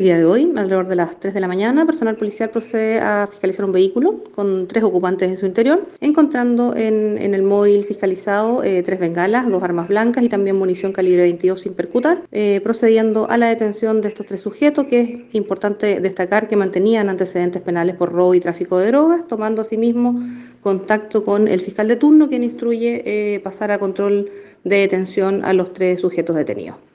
El día de hoy, alrededor de las 3 de la mañana, personal policial procede a fiscalizar un vehículo con tres ocupantes en su interior, encontrando en, el móvil fiscalizado eh, tres bengalas, dos armas blancas y también munición calibre 22 sin percutar, eh, procediendo a la detención de estos tres sujetos, que es importante destacar que mantenían antecedentes penales por robo y tráfico de drogas, tomando asimismo contacto con el fiscal de turno, quien instruye eh, pasar a control de detención a los tres sujetos detenidos.